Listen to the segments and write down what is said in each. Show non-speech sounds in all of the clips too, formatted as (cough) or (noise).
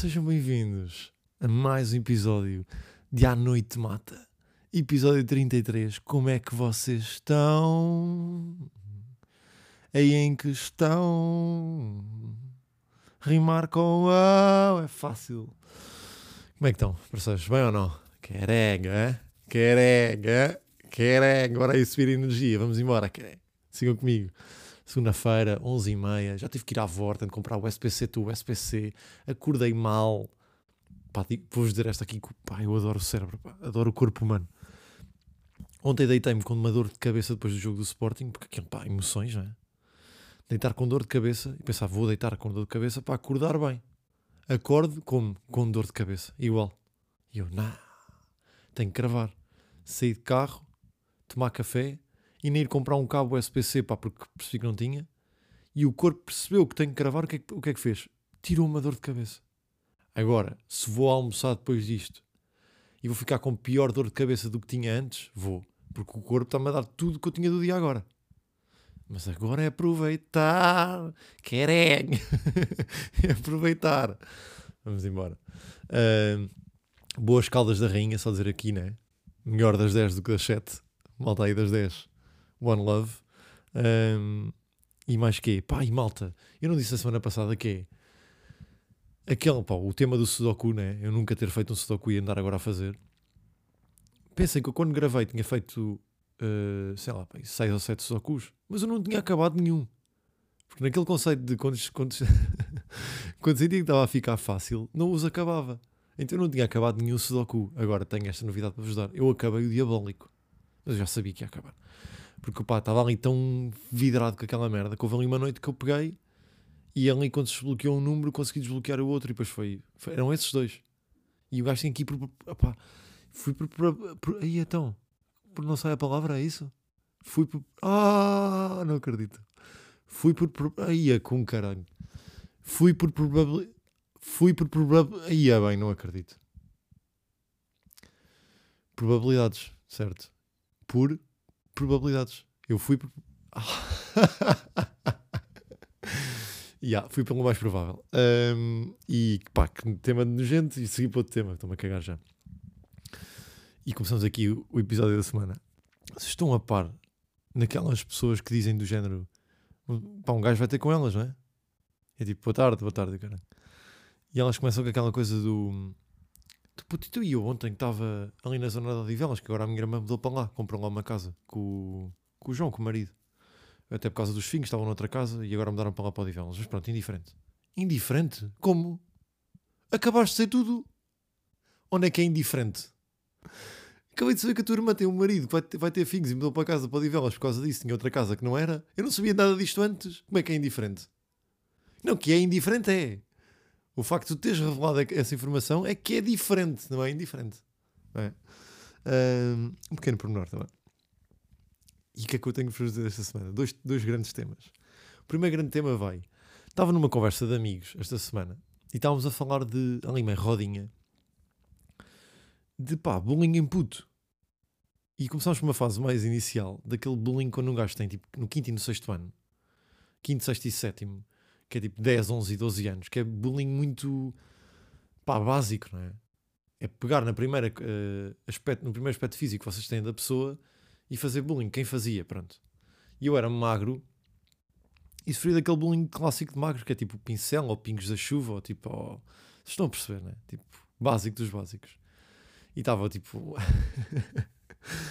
Sejam bem-vindos a mais um episódio de À Noite Mata. Episódio 33. Como é que vocês estão? Aí em que estão? Rimar com a é fácil. Como é que estão, parceiros? Bem ou não? Querega, é? Querega, querega. Bora aí subir energia. Vamos embora, querega. Sigam comigo segunda-feira, 11h30, já tive que ir à Vorten comprar o SPC tu, o SPC, acordei mal. Pá, vou-vos dizer esta aqui, pá, eu adoro o cérebro, pá, adoro o corpo humano. Ontem deitei-me com uma dor de cabeça depois do jogo do Sporting, porque aquilo, pá, emoções, não é? Deitar com dor de cabeça e pensar, vou deitar com dor de cabeça para acordar bem. Acorde como? Com dor de cabeça, igual. E eu, não, tenho que cravar. Sair de carro, tomar café, e nem ir comprar um cabo USB-C, pá, porque percebi que não tinha. E o corpo percebeu que tenho que gravar, o que é que, o que, é que fez? Tirou uma dor de cabeça. Agora, se vou almoçar depois disto e vou ficar com pior dor de cabeça do que tinha antes, vou. Porque o corpo está-me a dar tudo que eu tinha do dia agora. Mas agora é aproveitar. Querem. (laughs) é aproveitar. Vamos embora. Uh, boas caldas da rainha, só dizer aqui, né? Melhor das 10 do que das 7. Malta aí das 10. One Love. Um, e mais que Pá, e malta, eu não disse a semana passada que é aquele, pá, o tema do Sudoku, né? Eu nunca ter feito um Sudoku e andar agora a fazer. Pensem que eu quando gravei tinha feito, uh, sei lá, 6 ou 7 Sudokus, mas eu não tinha acabado nenhum. Porque naquele conceito de quando, quando, (laughs) quando sentia que estava a ficar fácil, não os acabava. Então eu não tinha acabado nenhum Sudoku. Agora tenho esta novidade para vos dar. Eu acabei o Diabólico. Mas eu já sabia que ia acabar. Porque pá, estava ali tão vidrado com aquela merda que houve ali uma noite que eu peguei e ali quando se desbloqueou um número consegui desbloquear o outro e depois foi, foi eram esses dois. E o gajo tem que ir por. Opá, fui por, por, por. Aí então. Por não sai a palavra, é isso? Fui por. Ah, não acredito. Fui por. por aí é com caralho. Fui por probabilidade. Fui por probabilidade. Aí é bem, não acredito. Probabilidades, certo? Por probabilidades. Eu fui (laughs) yeah, fui pelo mais provável. Um, e pá, que tema nojento e segui para outro tema, estou-me a cagar já. E começamos aqui o, episódio da semana. Vocês estão a par naquelas pessoas que dizem do género pá, um gajo vai ter com elas, não é? É tipo, boa tarde, boa tarde, cara. E elas começam com aquela coisa do Tu e eu ontem estava ali na zona de Odivelas, que agora a minha irmã mudou para lá, comprou lá uma casa com, com o João, com o marido. Até por causa dos filhos, estavam noutra casa e agora mudaram para lá para Odivelas. Mas pronto, indiferente. Indiferente? Como? Acabaste de ser tudo. Onde é que é indiferente? Acabei de saber que a tua irmã tem um marido que vai ter, vai ter filhos e mudou para casa para Odivelas por causa disso. Tinha outra casa que não era. Eu não sabia nada disto antes. Como é que é indiferente? Não, que é indiferente é. O facto de tu teres revelado essa informação é que é diferente, não é indiferente. Não é? Um pequeno pormenor também. E o que é que eu tenho para fazer esta semana? Dois, dois grandes temas. O primeiro grande tema vai. Estava numa conversa de amigos esta semana e estávamos a falar de ali meio rodinha de pá, bullying em puto. E começámos por uma fase mais inicial daquele bullying quando um gajo tem tipo no quinto e no sexto ano, quinto, sexto e sétimo, que é tipo 10, 11 e 12 anos, que é bullying muito pá, básico, não é? É pegar na primeira, uh, aspecto, no primeiro aspecto físico que vocês têm da pessoa e fazer bullying. Quem fazia, pronto. E eu era magro e sofri daquele bullying clássico de magro, que é tipo pincel ou pingos da chuva, ou tipo, vocês estão a perceber, né? Tipo, básico dos básicos. E estava tipo. (laughs)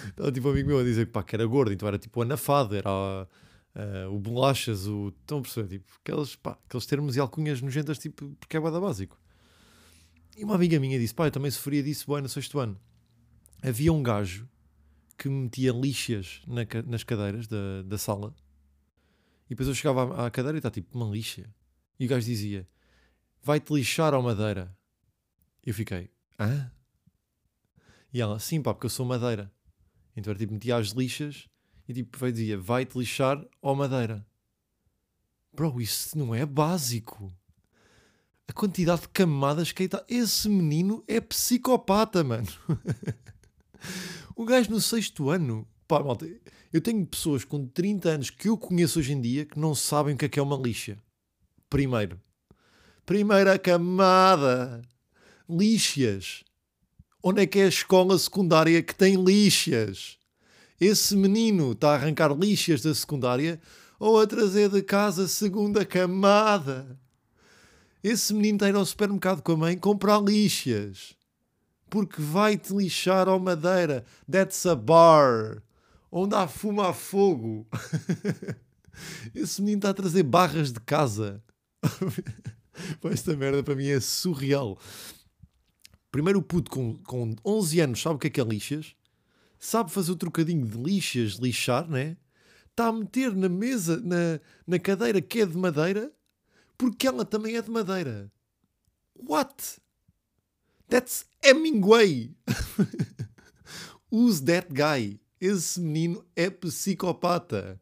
Estava tipo um amigo meu a dizer pá, que era gordo, então era tipo anafado, era uh, o bolachas, o. Estão a perceber? Tipo, aqueles, pá, aqueles termos e alcunhas nojentas, tipo, porque é bada básico. E uma amiga minha disse: pá, eu também sofria disso bem no sexto ano. Havia um gajo que metia lixas na, nas cadeiras da, da sala e depois eu chegava à, à cadeira e está tipo, uma lixa. E o gajo dizia: vai-te lixar ao madeira. Eu fiquei: hã? E ela: sim, pá, porque eu sou madeira. Então era tipo, metia as lixas e tipo, vai dizia, vai-te lixar ou madeira. Bro, isso não é básico. A quantidade de camadas que aí está. Esse menino é psicopata, mano. (laughs) o gajo no sexto ano. Pá, malta, eu tenho pessoas com 30 anos que eu conheço hoje em dia que não sabem o que é que é uma lixa. Primeiro. Primeira camada. Lixias. Onde é que é a escola secundária que tem lixias? Esse menino está a arrancar lixias da secundária ou a trazer de casa segunda camada? Esse menino está a ir ao supermercado com a mãe comprar lixias. Porque vai-te lixar ao madeira. That's a bar. Onde há fumo a fogo. (laughs) Esse menino está a trazer barras de casa. (laughs) esta merda para mim é surreal. Primeiro o puto com, com 11 anos sabe o que é que é lixas. Sabe fazer o trocadinho de lixas, lixar, né? Está a meter na mesa, na, na cadeira que é de madeira, porque ela também é de madeira. What? That's Hemingway. (laughs) Who's that guy? Esse menino é psicopata.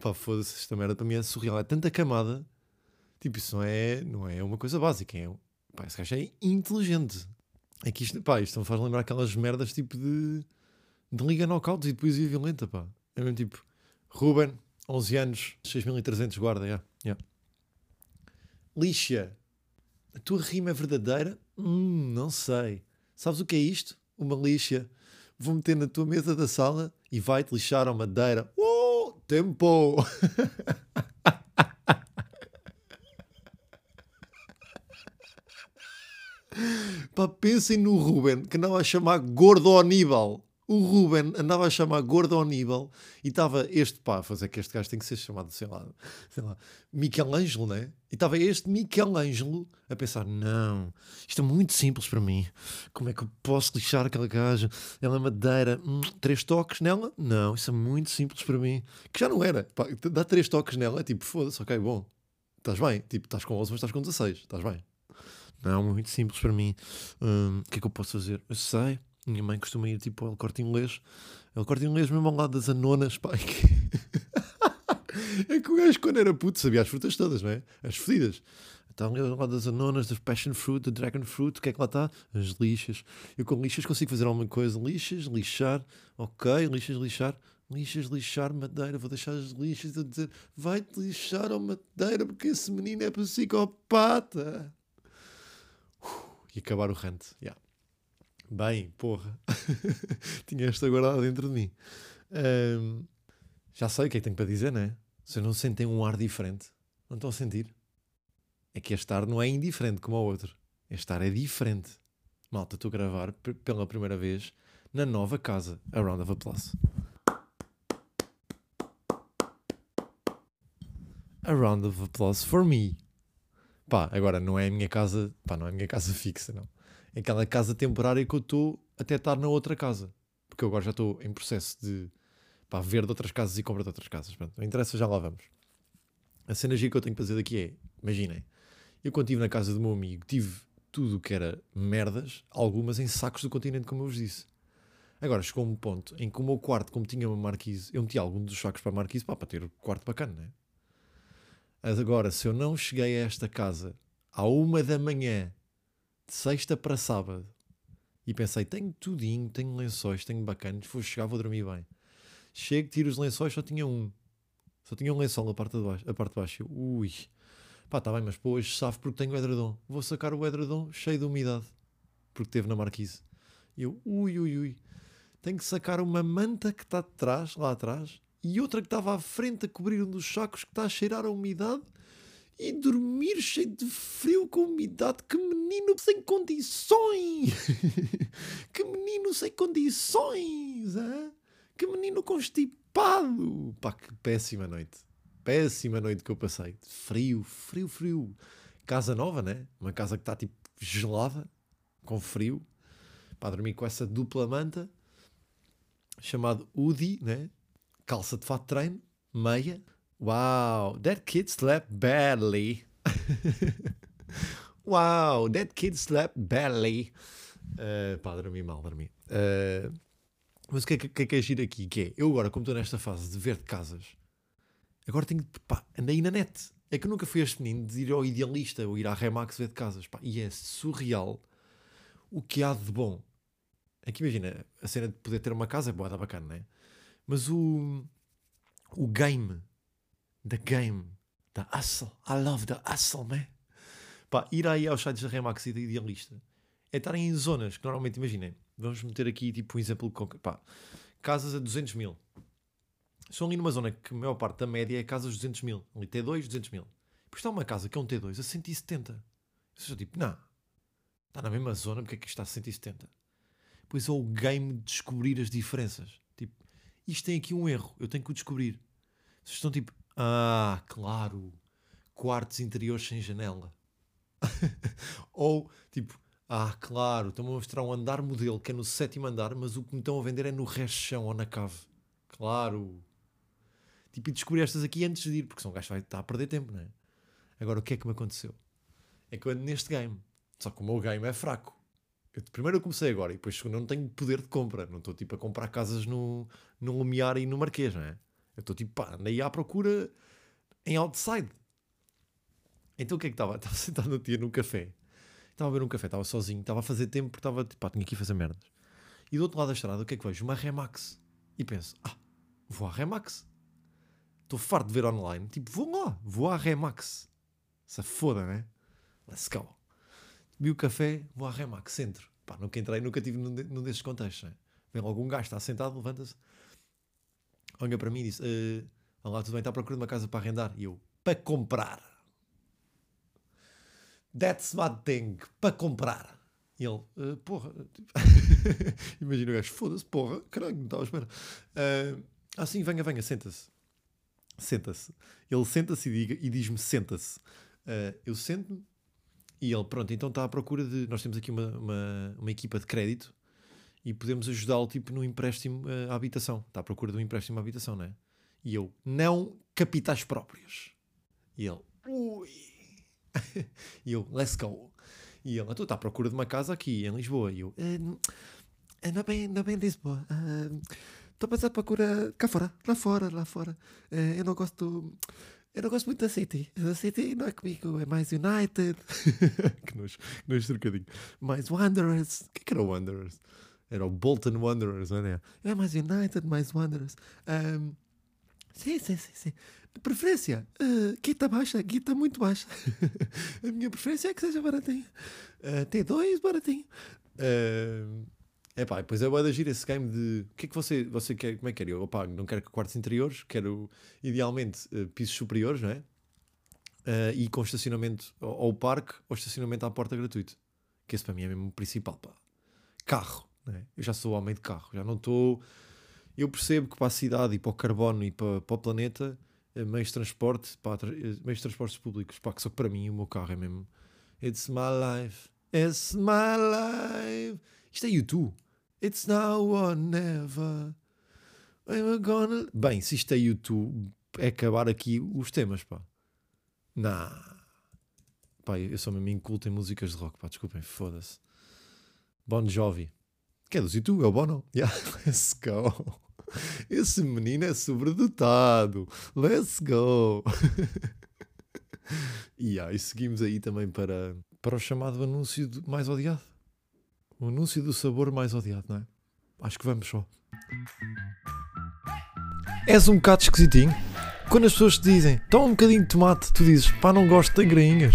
Pá, foda-se, esta merda mim é surreal. É tanta camada. Tipo, isso não é, não é uma coisa básica. É, pá, esse gajo é inteligente. É que isto, pá, isto me faz lembrar aquelas merdas tipo de, de Liga Knockout e de poesia violenta, pá. É mesmo tipo, Ruben, 11 anos, 6300 guarda, yeah, yeah. Lixa, a tua rima é verdadeira? Hum, não sei. Sabes o que é isto? Uma lixa. Vou meter na tua mesa da sala e vai-te lixar a madeira. Oh, tempo! (laughs) Pá, pensem no Ruben que andava a chamar Gordo Aníbal. O Ruben andava a chamar Gordo Aníbal e estava este, pá, fazer que este gajo tem que ser chamado, sei lá, sei lá, Michelangelo, né? E estava este Michelangelo a pensar: não, isto é muito simples para mim. Como é que eu posso lixar aquela gaja? Ela é madeira, hum, três toques nela? Não, isso é muito simples para mim. Que já não era, pá, dá três toques nela, é tipo, foda-se, ok, bom, estás bem, tipo, estás com 11, mas estás com 16, estás bem. Não, muito simples para mim. Hum, o que é que eu posso fazer? Eu sei. Minha mãe costuma ir tipo ao corte inglês. É o corte inglês mesmo ao lado das anonas, pai. (laughs) é que o gajo quando era puto sabia as frutas todas, não é? As fedidas. Ali ao lado das anonas, das passion fruit, da dragon fruit, o que é que lá está? As lixas. Eu com lixas consigo fazer alguma coisa. Lixas, lixar, ok, lixas, lixar. Lixas, lixar, madeira, vou deixar as lixas a dizer vai-te lixar ao madeira porque esse menino é psicopata e acabar o rant. Yeah. Bem, porra. (laughs) Tinha esta guardada dentro de mim. Um, já sei o que é que tenho para dizer, não é? Se não sentem um ar diferente, não estão a sentir? É que este ar não é indiferente como o outro. Este ar é diferente. Malta, estou a gravar pela primeira vez na nova casa. A round of applause. A round of applause for me. Pá, agora não é a minha casa, pá, não é a minha casa (laughs) fixa, não. Aquela casa temporária que eu estou até estar na outra casa. Porque eu agora já estou em processo de pá, ver de outras casas e comprar de outras casas. Pronto, não interessa, já lá vamos. A cena que eu tenho que fazer daqui é, imaginem, eu quando estive na casa do meu amigo, tive tudo o que era merdas, algumas em sacos do continente, como eu vos disse. Agora chegou um ponto em que o meu quarto, como tinha uma marquise, eu meti algum dos sacos para a marquise pá, para ter o quarto bacana, né? Agora, se eu não cheguei a esta casa à uma da manhã, de sexta para sábado, e pensei, tenho tudinho, tenho lençóis, tenho bacanas, vou chegar, vou dormir bem. Chego, tiro os lençóis, só tinha um. Só tinha um lençol a parte de baixo. A parte de baixo. Eu, ui. Pá, tá bem, mas pô, hoje safo porque tenho o edredom. Vou sacar o edredom cheio de umidade. Porque teve na marquise. Eu, ui, ui, ui. Tenho que sacar uma manta que está de trás, lá atrás, e outra que estava à frente a cobrir um dos sacos que está a cheirar a umidade e dormir cheio de frio com umidade. Que menino sem condições! (laughs) que menino sem condições! Hein? Que menino constipado! Pá, que péssima noite. Péssima noite que eu passei. Frio, frio, frio. Casa nova, né? Uma casa que está tipo gelada, com frio. Para dormir com essa dupla manta, chamado Udi, né? calça de fato de treino, meia. Wow, that kid slept badly. (laughs) wow, that kid slept badly. Uh, pá, dormi mal, dormi. Uh, mas o que é que, que é agir aqui? Que é, eu agora, como estou nesta fase de ver de casas, agora tenho de, pá, andei na net. É que eu nunca fui este menino de ir ao idealista ou ir à Remax ver de casas, pá, e é surreal o que há de bom. Aqui imagina, a cena de poder ter uma casa é boa, dá bacana, não é? Mas o, o game, the game, The hustle. I love the hustle, man. Pá, ir aí aos sites da Remax e da Idealista é estarem em zonas que normalmente, imaginem, vamos meter aqui tipo um exemplo de pá, casas a 200 mil. São ali numa zona que a maior parte da média é casas de 200 mil. Ali T2, 200 mil. Depois está uma casa que é um T2 a 170. Eu tipo, não, está na mesma zona, porque é que está a 170? Pois é o game de descobrir as diferenças. Tipo, isto tem aqui um erro, eu tenho que o descobrir. Vocês estão tipo, ah, claro, quartos interiores sem janela. (laughs) Ou tipo, ah, claro, estão-me a mostrar um andar modelo que é no sétimo andar, mas o que me estão a vender é no resto chão ou na cave. Claro. Tipo, e descobri estas aqui antes de ir, porque são um gajo vai estar a perder tempo, não é? Agora, o que é que me aconteceu? É que eu ando neste game. Só que o meu game é fraco. Eu, primeiro eu comecei agora e depois segundo eu não tenho poder de compra. Não estou tipo a comprar casas no, no Lumiar e no Marquês, não é? Eu estou tipo, pá, andei à procura em outside. Então o que é que estava? (laughs) Estava sentado no dia num café Estava a beber um café, estava sozinho, estava a fazer tempo porque estava, pá, tinha que ir fazer merdas. E do outro lado da estrada, o que é que vejo? Uma Remax. E penso, ah, vou à Remax. Estou farto de ver online. Tipo, vou lá, vou à Remax. Se foda, né? Let's go. Vi o café, vou à Remax, entro. Pá, nunca entrei, nunca tive num, num desses contextos. Né? Vem logo um gajo, está sentado, levanta-se, olha para mim e disse: uh, Olá, tudo bem? Está à procura de uma casa para arrendar? E eu, para comprar. That's my thing, para comprar. E ele, uh, porra, (laughs) imagina o gajo, foda-se, porra, caralho, não estava à espera. Uh, assim, venha, venha, senta-se. Senta-se. Ele senta-se e, e diz-me, senta-se. Uh, eu sento-me e ele, pronto, então está à procura de. Nós temos aqui uma, uma, uma equipa de crédito e podemos ajudá-lo tipo no empréstimo uh, à habitação. Está à procura de um empréstimo à habitação, não é? E eu, não capitais próprios. E ele, ui (laughs) e eu, let's go. E ele, tu então está à procura de uma casa aqui em Lisboa. E eu, uh, não, é bem, não é bem Lisboa. Estou a passar à procura cá fora, lá fora, lá fora. Eu não gosto. Eu não gosto muito da City. A City não é comigo, é mais United. (laughs) que nojo, que nojo trocadinho. Mais Wanderers. O que, é que era Wanderers? Era o Bolton Wanderers, não é? É mais United, mais Wanderers. Um, sim, sim, sim, sim de preferência, uh, guita baixa, guita muito baixa. (laughs) a minha preferência é que seja baratinho. Uh, T2, baratinho. Uh, é pá, depois é de agir esse game de o que é que você, você quer, como é que quer? Eu opa, não quero quartos interiores, quero idealmente uh, pisos superiores, não é? Uh, e com estacionamento ao, ao, parque ou estacionamento à porta gratuito. Que esse para mim é mesmo o principal, pá. Carro, é? Eu já sou homem de carro, já não estou. Eu percebo que para a cidade e para o carbono e para, para o planeta eh, meios de transporte, pá, tra eh, meios de transportes públicos, pá, que só para mim o meu carro é mesmo It's my life, it's my life. Isto é YouTube. It's now or never. I'm gonna... Bem, se isto é YouTube, é acabar aqui os temas, pá. Nah. Pá, eu sou mesmo inculto em músicas de rock, pá, desculpem, foda-se. Bon Jovi. Que é do YouTube, é o Bono. (laughs) Yeah, let's go. Esse menino é sobredotado. Let's go! (laughs) e, ah, e seguimos aí também para, para o chamado anúncio mais odiado. O anúncio do sabor mais odiado, não é? Acho que vamos só. És um bocado esquisitinho. Quando as pessoas te dizem, toma um bocadinho de tomate, tu dizes, pá, não gosto de grainhas.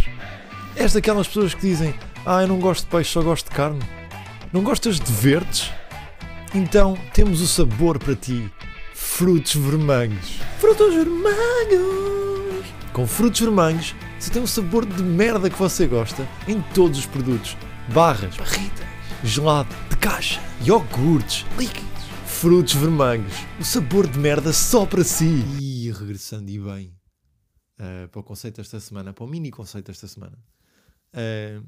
És daquelas pessoas que dizem, ah, eu não gosto de peixe, só gosto de carne. Não gostas de verdes? Então temos o sabor para ti: frutos vermelhos. Frutos vermelhos! Com frutos vermelhos, você tem um sabor de merda que você gosta em todos os produtos: barras, barritas, gelado, de caixa, iogurtes, líquidos. Frutos vermelhos, o sabor de merda só para si. E regressando e bem uh, para o conceito desta semana, para o mini conceito desta semana, uh,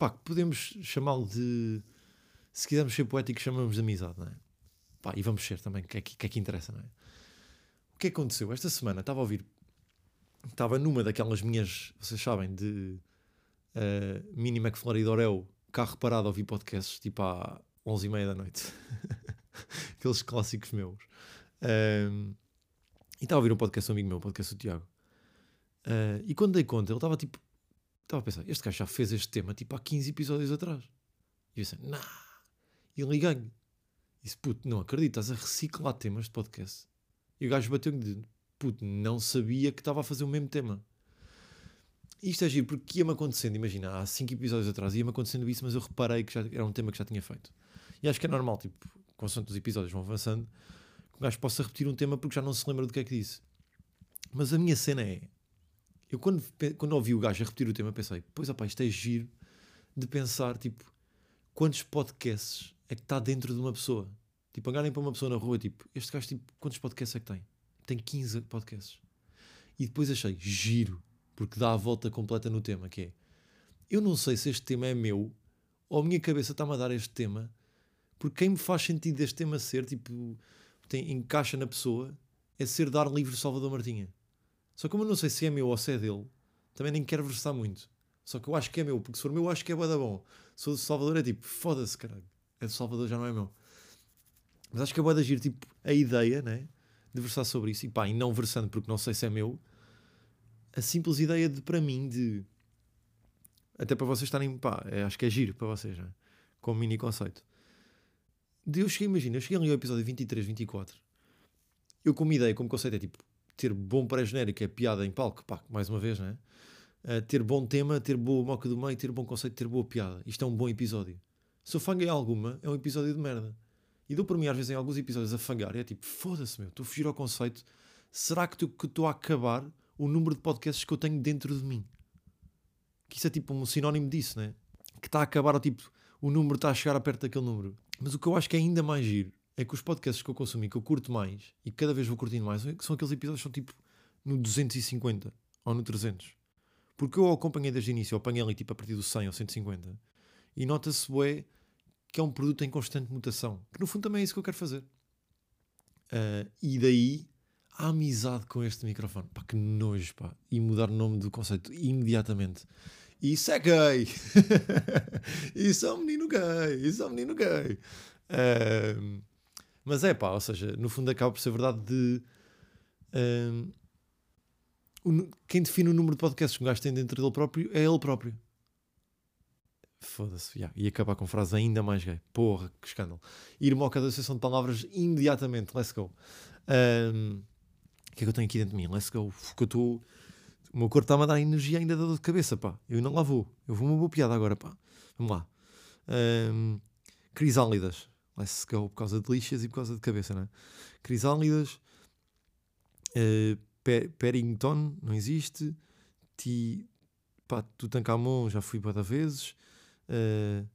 pá, podemos chamá-lo de se quisermos ser poéticos, chamamos de amizade, não é? Pá, e vamos ser também, que é que, que é que interessa, não é? O que aconteceu? Esta semana estava a ouvir, estava numa daquelas minhas, vocês sabem, de uh, Mini McFlurry de Oreo, carro parado a ouvir podcasts, tipo à 11h30 da noite. (laughs) Aqueles clássicos meus. Uh, e estava a ouvir um podcast do amigo meu, um podcast do Tiago. Uh, e quando dei conta, ele estava tipo, estava a pensar, este gajo já fez este tema tipo há 15 episódios atrás. E eu disse, nah e liguei-lhe. Disse, puto, não acredito, estás a reciclar temas de podcast. E o gajo bateu-me de puto, não sabia que estava a fazer o mesmo tema. Isto é giro, porque ia-me acontecendo, imagina, há 5 episódios atrás ia-me acontecendo isso, mas eu reparei que já era um tema que já tinha feito. E acho que é normal, tipo, consoante os episódios vão avançando, que o gajo possa repetir um tema porque já não se lembra do que é que disse. Mas a minha cena é, eu quando, quando ouvi o gajo a repetir o tema pensei, pois opá, isto é giro de pensar, tipo, quantos podcasts é que está dentro de uma pessoa? Tipo, olharem para uma pessoa na rua, tipo, este gajo, tipo, quantos podcasts é que tem? Tem 15 podcasts. E depois achei, giro, porque dá a volta completa no tema, que é, eu não sei se este tema é meu, ou a minha cabeça está-me a dar este tema, porque quem me faz sentido este tema ser, tipo, tem, encaixa na pessoa, é ser dar livre Salvador Martinha. Só que como eu não sei se é meu ou se é dele, também nem quero versar muito. Só que eu acho que é meu, porque se for meu, eu acho que é boa da bom. Se for do Salvador, é tipo, foda-se, caralho. É do Salvador, já não é meu. Mas acho que é boa da giro, tipo, a ideia, né? De versar sobre isso. E pá, e não versando porque não sei se é meu. A simples ideia de, para mim, de. Até para vocês estarem, pá, é, acho que é giro para vocês, né? Como mini conceito. De eu cheguei, imagina, eu cheguei ali ao episódio 23, 24. Eu, como ideia, como conceito, é tipo, ter bom pré-genérico, é piada em palco, pá, mais uma vez, né? Uh, ter bom tema, ter boa moca do meio, ter bom conceito, ter boa piada. Isto é um bom episódio. Se eu fanguei alguma, é um episódio de merda. E dou por mim, às vezes, em alguns episódios a fangar. E é tipo, foda-se, meu, estou a fugir ao conceito. Será que estou a acabar o número de podcasts que eu tenho dentro de mim? Que isso é tipo um sinónimo disso, né? Que está a acabar, ou, tipo, o número está a chegar a perto daquele número. Mas o que eu acho que é ainda mais giro é que os podcasts que eu consumi, que eu curto mais, e cada vez vou curtindo mais, são aqueles episódios que são tipo no 250 ou no 300. Porque eu acompanhei desde o início, eu apanhei ali tipo a partir do 100 ou 150, e nota-se, bué, que é um produto em constante mutação. Que no fundo também é isso que eu quero fazer. Uh, e daí a amizade com este microfone. Pá, que nojo, pá. E mudar o nome do conceito imediatamente. Isso é gay! (laughs) isso é um menino gay! Isso é um menino gay! Uh, mas é pá, ou seja, no fundo acaba por ser verdade de. Uh, quem define o número de podcasts que um gajo tem dentro dele próprio é ele próprio. Foda-se, yeah. e acabar com frase ainda mais gay. Porra, que escândalo. Ir uma cada sessão de palavras imediatamente. Let's go. Um, o que é que eu tenho aqui dentro de mim? Let's go. Que eu estou. O meu corpo está-me a dar energia ainda da dor de cabeça, pá. Eu ainda lá vou. Eu vou uma boa piada agora, pá. Vamos lá. Um, crisálidas. Let's go. Por causa de lixas e por causa de cabeça, né? Crisálidas. Uh, Perrington, não existe. Ti, pá, Tutankhamon, já fui para vezes. Uh,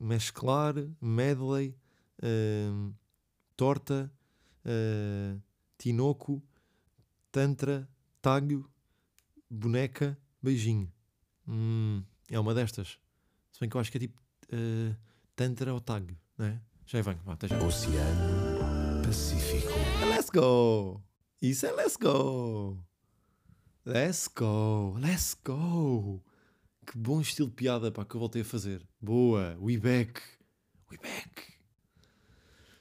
mesclar, medley, uh, torta, uh, tinoco, tantra, tágio, boneca, beijinho. Hum, é uma destas. Se bem que eu acho que é tipo uh, tantra ou tágio, não é? Já vá, até já. Oceano Pacífico. Let's go! Isso é let's go! Let's go! Let's go! Que bom estilo de piada pá, que eu voltei a fazer. Boa! We back! We back!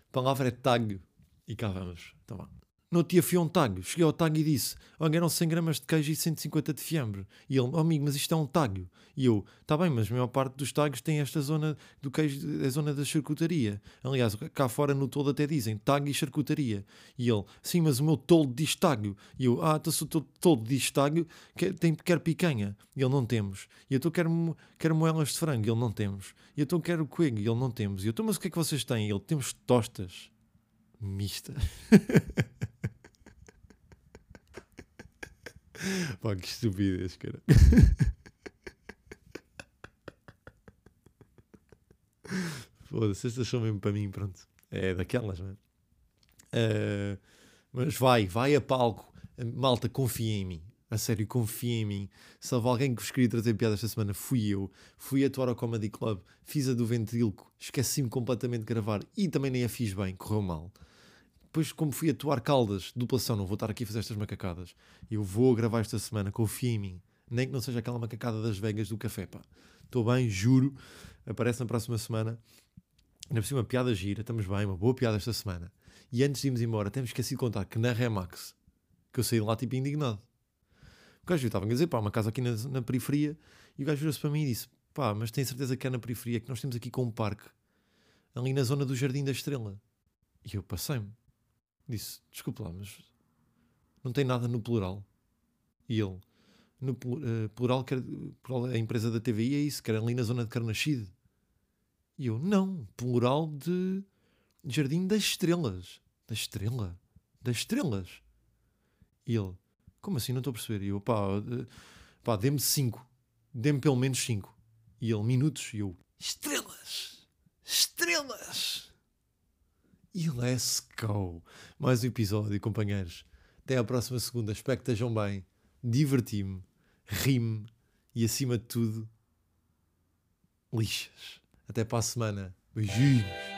A palavra é tag. E cá vamos. Então vá. No dia fui a um tag. Cheguei ao tag e disse: Olha, eram 100 gramas de queijo e 150 de fiambre. E ele: oh, amigo, mas isto é um tag. E eu: Está bem, mas a maior parte dos tags tem esta zona do queijo, a zona da charcutaria. Aliás, cá fora no todo até dizem tag e charcutaria. E ele: Sim, mas o meu toldo diz tag. E eu: Ah, então se o toldo diz tag, quer, tem, quer picanha. E ele: Não temos. E eu: Então quero, quero moelas de frango. E ele: Não temos. E eu: Então quero coelho. E ele: Não temos. E eu: Então, mas o que é que vocês têm? E ele: Temos tostas. Mista. (laughs) (laughs) Pá, que estupidez, cara. Foda-se, estas são mesmo para mim, pronto. É daquelas, não é? Uh, mas vai, vai a palco. Malta, confia em mim. A sério, confia em mim. Se houve alguém que vos queria trazer piada esta semana, fui eu. Fui atuar ao Comedy Club, fiz a do ventríloco, esqueci-me completamente de gravar e também nem a fiz bem, correu mal depois, como fui atuar Caldas, duplação, não vou estar aqui a fazer estas macacadas. Eu vou gravar esta semana, confia em mim. Nem que não seja aquela macacada das Vegas do café, pá. Estou bem, juro. Aparece na próxima semana. Ainda por cima, piada gira, estamos bem, uma boa piada esta semana. E antes de irmos embora, temos esquecido de contar que na Remax, que eu saí lá tipo indignado. O gajo estava a dizer, pá, uma casa aqui na, na periferia, e o gajo virou-se para mim e disse, pá, mas tem certeza que é na periferia, que nós temos aqui com um parque, ali na zona do Jardim da Estrela. E eu passei-me. Disse: Desculpe lá, mas não tem nada no plural. E ele, no uh, plural, quer, plural, a empresa da TVI é isso, que era ali na zona de Carnaxide. E eu, não, plural de Jardim das Estrelas. Da Estrela? Das Estrelas. E ele, como assim? Não estou a perceber. E eu, pá, pá dê-me 5. Dê-me pelo menos 5. E ele, minutos. E eu, estrelas! Estrelas! E let's go! Mais um episódio, companheiros. Até à próxima segunda. Espero que estejam bem. Diverti-me, ri-me e, acima de tudo, lixas. Até para a semana. Beijinhos.